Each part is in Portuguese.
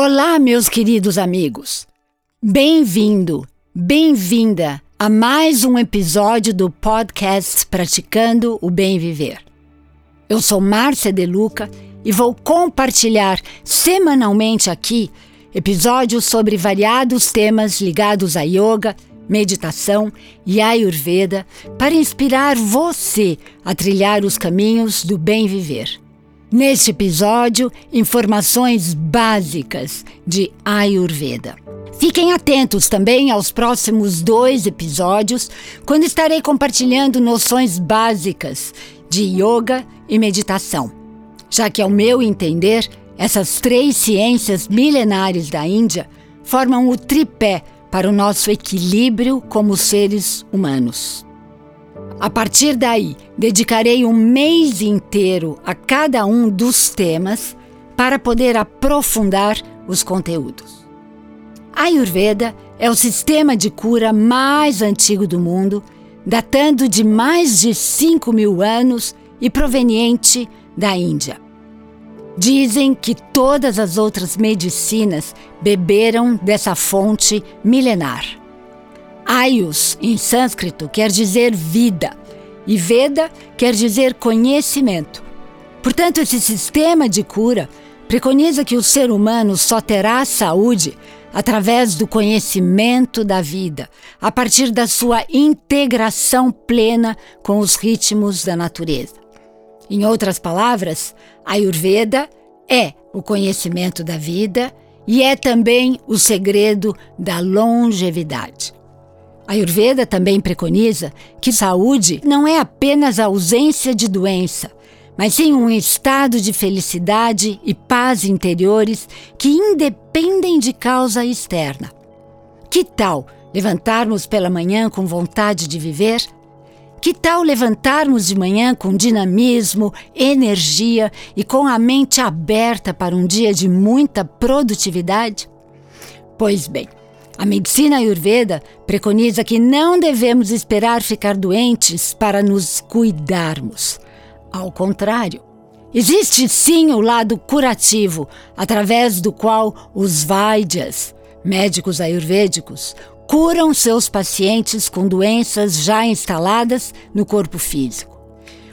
Olá, meus queridos amigos. Bem-vindo, bem-vinda a mais um episódio do podcast Praticando o Bem Viver. Eu sou Márcia De Luca e vou compartilhar semanalmente aqui episódios sobre variados temas ligados a yoga, meditação e ayurveda para inspirar você a trilhar os caminhos do bem viver. Neste episódio, informações básicas de Ayurveda. Fiquem atentos também aos próximos dois episódios, quando estarei compartilhando noções básicas de yoga e meditação, já que, ao meu entender, essas três ciências milenares da Índia formam o tripé para o nosso equilíbrio como seres humanos. A partir daí, dedicarei um mês inteiro a cada um dos temas para poder aprofundar os conteúdos. A Ayurveda é o sistema de cura mais antigo do mundo, datando de mais de 5 mil anos e proveniente da Índia. Dizem que todas as outras medicinas beberam dessa fonte milenar. Ayus, em sânscrito, quer dizer vida, e Veda quer dizer conhecimento. Portanto, esse sistema de cura preconiza que o ser humano só terá saúde através do conhecimento da vida, a partir da sua integração plena com os ritmos da natureza. Em outras palavras, a Ayurveda é o conhecimento da vida e é também o segredo da longevidade. A Ayurveda também preconiza que saúde não é apenas a ausência de doença, mas sim um estado de felicidade e paz interiores que independem de causa externa. Que tal levantarmos pela manhã com vontade de viver? Que tal levantarmos de manhã com dinamismo, energia e com a mente aberta para um dia de muita produtividade? Pois bem, a medicina ayurveda preconiza que não devemos esperar ficar doentes para nos cuidarmos. Ao contrário, existe sim o lado curativo, através do qual os Vaidyas, médicos ayurvédicos, curam seus pacientes com doenças já instaladas no corpo físico.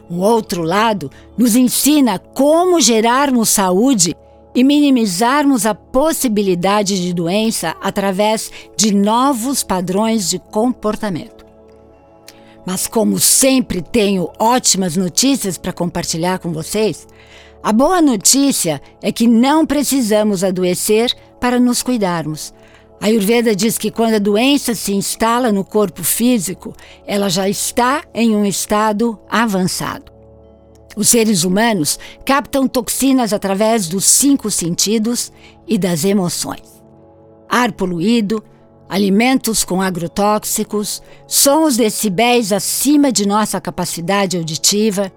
O outro lado nos ensina como gerarmos saúde e minimizarmos a possibilidade de doença através de novos padrões de comportamento. Mas, como sempre tenho ótimas notícias para compartilhar com vocês, a boa notícia é que não precisamos adoecer para nos cuidarmos. A Ayurveda diz que quando a doença se instala no corpo físico, ela já está em um estado avançado. Os seres humanos captam toxinas através dos cinco sentidos e das emoções. Ar poluído, alimentos com agrotóxicos, sons decibéis acima de nossa capacidade auditiva,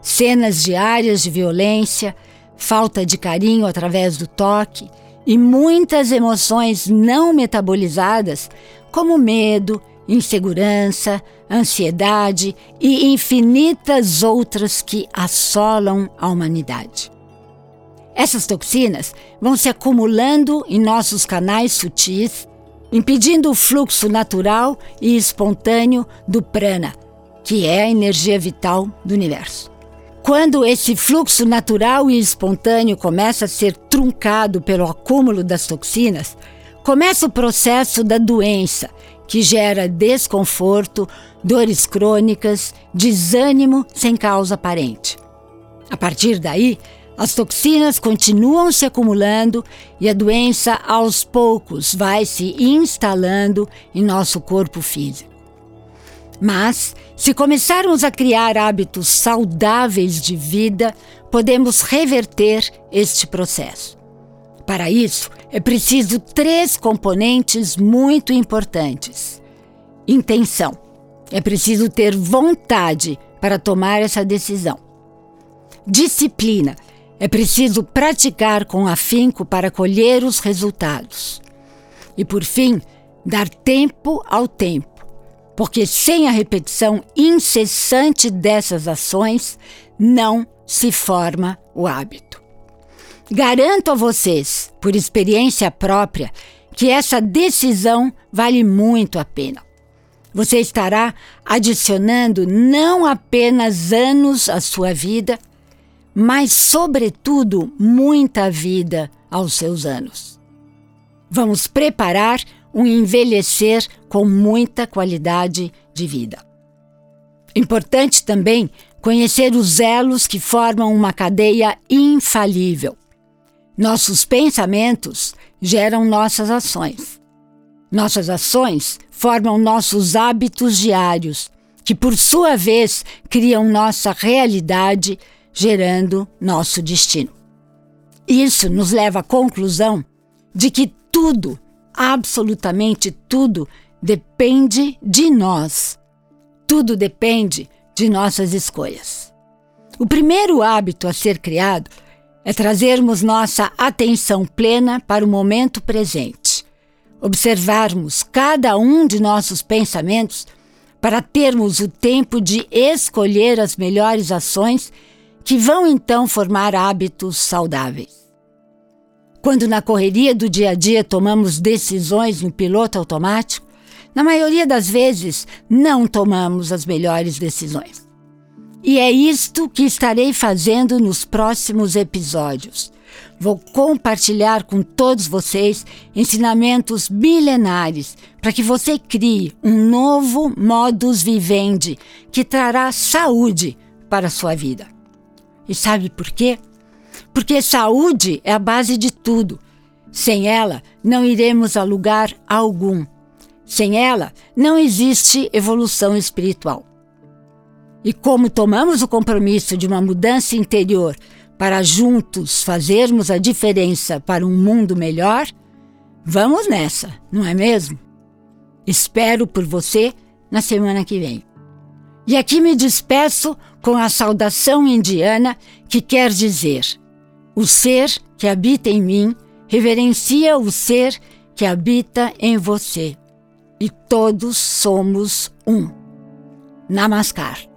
cenas diárias de violência, falta de carinho através do toque e muitas emoções não metabolizadas, como medo, insegurança, ansiedade e infinitas outras que assolam a humanidade. Essas toxinas vão se acumulando em nossos canais sutis, impedindo o fluxo natural e espontâneo do prana, que é a energia vital do universo. Quando esse fluxo natural e espontâneo começa a ser truncado pelo acúmulo das toxinas, começa o processo da doença, que gera desconforto, dores crônicas, desânimo sem causa aparente. A partir daí, as toxinas continuam se acumulando e a doença aos poucos vai se instalando em nosso corpo físico. Mas, se começarmos a criar hábitos saudáveis de vida, podemos reverter este processo. Para isso, é preciso três componentes muito importantes: intenção. É preciso ter vontade para tomar essa decisão. Disciplina. É preciso praticar com afinco para colher os resultados. E por fim, dar tempo ao tempo, porque sem a repetição incessante dessas ações, não se forma o hábito. Garanto a vocês, por experiência própria, que essa decisão vale muito a pena. Você estará adicionando não apenas anos à sua vida, mas, sobretudo, muita vida aos seus anos. Vamos preparar um envelhecer com muita qualidade de vida. Importante também conhecer os elos que formam uma cadeia infalível. Nossos pensamentos geram nossas ações. Nossas ações formam nossos hábitos diários, que por sua vez criam nossa realidade, gerando nosso destino. Isso nos leva à conclusão de que tudo, absolutamente tudo, depende de nós. Tudo depende de nossas escolhas. O primeiro hábito a ser criado é trazermos nossa atenção plena para o momento presente, observarmos cada um de nossos pensamentos para termos o tempo de escolher as melhores ações que vão então formar hábitos saudáveis. Quando na correria do dia a dia tomamos decisões no piloto automático, na maioria das vezes não tomamos as melhores decisões. E é isto que estarei fazendo nos próximos episódios. Vou compartilhar com todos vocês ensinamentos milenares para que você crie um novo modus vivendi que trará saúde para a sua vida. E sabe por quê? Porque saúde é a base de tudo. Sem ela, não iremos a lugar algum. Sem ela, não existe evolução espiritual. E como tomamos o compromisso de uma mudança interior para juntos fazermos a diferença para um mundo melhor, vamos nessa, não é mesmo? Espero por você na semana que vem. E aqui me despeço com a saudação indiana que quer dizer: O ser que habita em mim reverencia o ser que habita em você. E todos somos um. Namaskar.